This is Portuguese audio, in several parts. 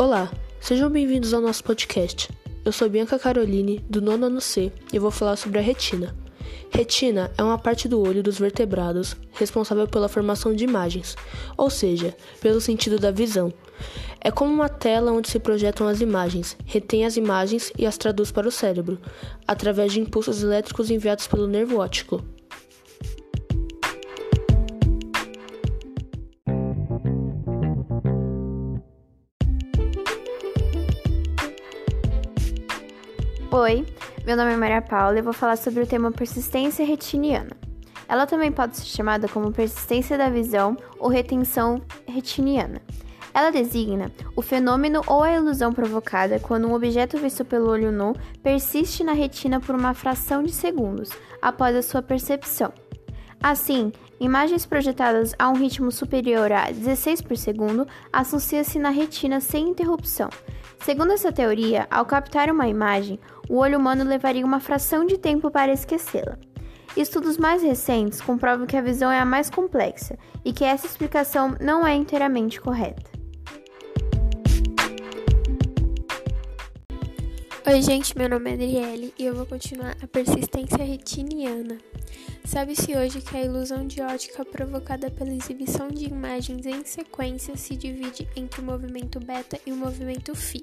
Olá, sejam bem-vindos ao nosso podcast. Eu sou Bianca Caroline, do nono ano C, e vou falar sobre a retina. Retina é uma parte do olho dos vertebrados responsável pela formação de imagens, ou seja, pelo sentido da visão. É como uma tela onde se projetam as imagens, retém as imagens e as traduz para o cérebro, através de impulsos elétricos enviados pelo nervo óptico. Oi, meu nome é Maria Paula e vou falar sobre o tema persistência retiniana. Ela também pode ser chamada como persistência da visão ou retenção retiniana. Ela designa o fenômeno ou a ilusão provocada quando um objeto visto pelo olho nu persiste na retina por uma fração de segundos após a sua percepção. Assim, imagens projetadas a um ritmo superior a 16 por segundo associam-se na retina sem interrupção. Segundo essa teoria, ao captar uma imagem, o olho humano levaria uma fração de tempo para esquecê-la. Estudos mais recentes comprovam que a visão é a mais complexa e que essa explicação não é inteiramente correta. Oi, gente, meu nome é Adriele e eu vou continuar a persistência retiniana. Sabe-se hoje que a ilusão de ótica provocada pela exibição de imagens em sequência se divide entre o movimento beta e o movimento phi.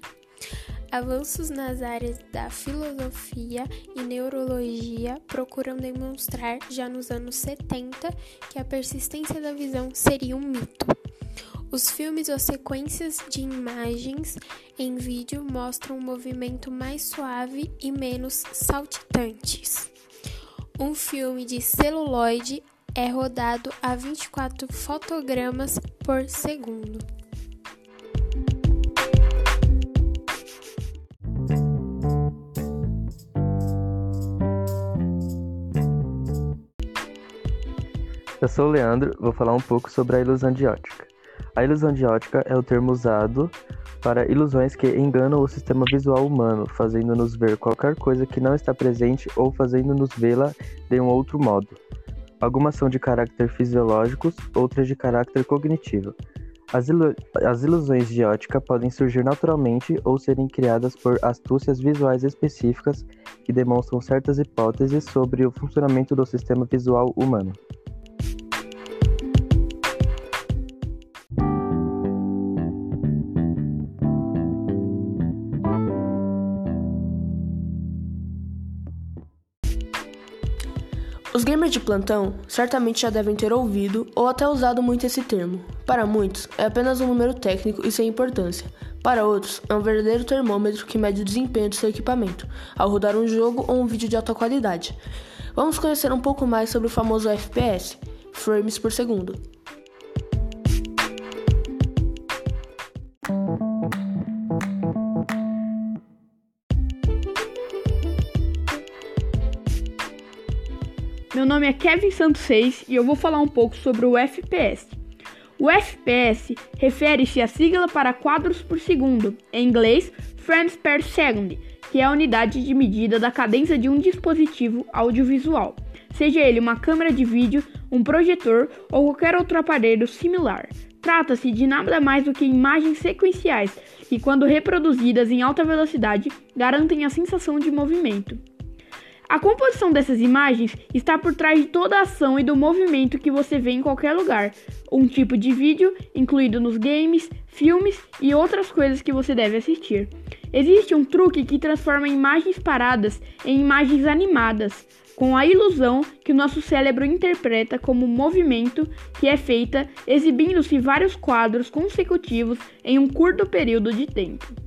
Avanços nas áreas da filosofia e neurologia procuram demonstrar, já nos anos 70, que a persistência da visão seria um mito. Os filmes ou sequências de imagens em vídeo mostram um movimento mais suave e menos saltitantes. Um filme de celuloide é rodado a 24 fotogramas por segundo. Eu sou o Leandro, vou falar um pouco sobre a ilusão de ótica. A ilusão de ótica é o termo usado para ilusões que enganam o sistema visual humano, fazendo-nos ver qualquer coisa que não está presente ou fazendo-nos vê-la de um outro modo. Algumas são de caráter fisiológicos, outras de caráter cognitivo. As, ilu as ilusões de ótica podem surgir naturalmente ou serem criadas por astúcias visuais específicas que demonstram certas hipóteses sobre o funcionamento do sistema visual humano. Os gamers de plantão certamente já devem ter ouvido ou até usado muito esse termo. Para muitos, é apenas um número técnico e sem importância. Para outros, é um verdadeiro termômetro que mede o desempenho do seu equipamento ao rodar um jogo ou um vídeo de alta qualidade. Vamos conhecer um pouco mais sobre o famoso FPS, frames por segundo. Meu nome é Kevin Santos 6 e eu vou falar um pouco sobre o FPS. O FPS refere-se à sigla para quadros por segundo, em inglês frames per second, que é a unidade de medida da cadência de um dispositivo audiovisual, seja ele uma câmera de vídeo, um projetor ou qualquer outro aparelho similar. Trata-se de nada mais do que imagens sequenciais que, quando reproduzidas em alta velocidade, garantem a sensação de movimento. A composição dessas imagens está por trás de toda a ação e do movimento que você vê em qualquer lugar. Um tipo de vídeo incluído nos games, filmes e outras coisas que você deve assistir. Existe um truque que transforma imagens paradas em imagens animadas, com a ilusão que o nosso cérebro interpreta como movimento que é feita exibindo-se vários quadros consecutivos em um curto período de tempo.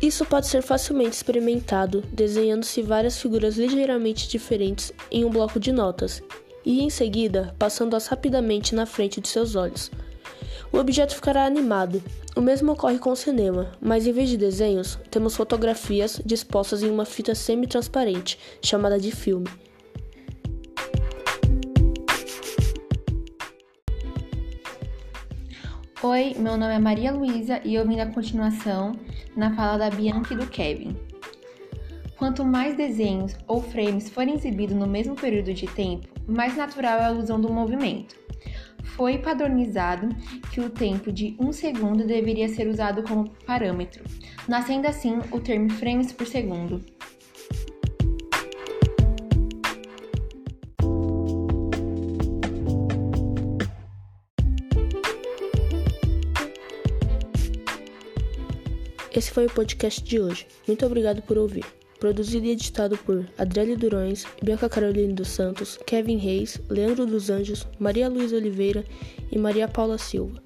Isso pode ser facilmente experimentado desenhando-se várias figuras ligeiramente diferentes em um bloco de notas e, em seguida, passando-as rapidamente na frente de seus olhos. O objeto ficará animado. O mesmo ocorre com o cinema, mas em vez de desenhos, temos fotografias dispostas em uma fita semi-transparente, chamada de filme. Oi, meu nome é Maria Luísa e eu vim da continuação na fala da Bianca e do Kevin. Quanto mais desenhos ou frames forem exibidos no mesmo período de tempo, mais natural é a ilusão do movimento. Foi padronizado que o tempo de um segundo deveria ser usado como parâmetro, nascendo assim o termo frames por segundo. Esse foi o podcast de hoje. Muito obrigado por ouvir. Produzido e editado por Adriele Durões, Bianca Caroline dos Santos, Kevin Reis, Leandro dos Anjos, Maria Luísa Oliveira e Maria Paula Silva.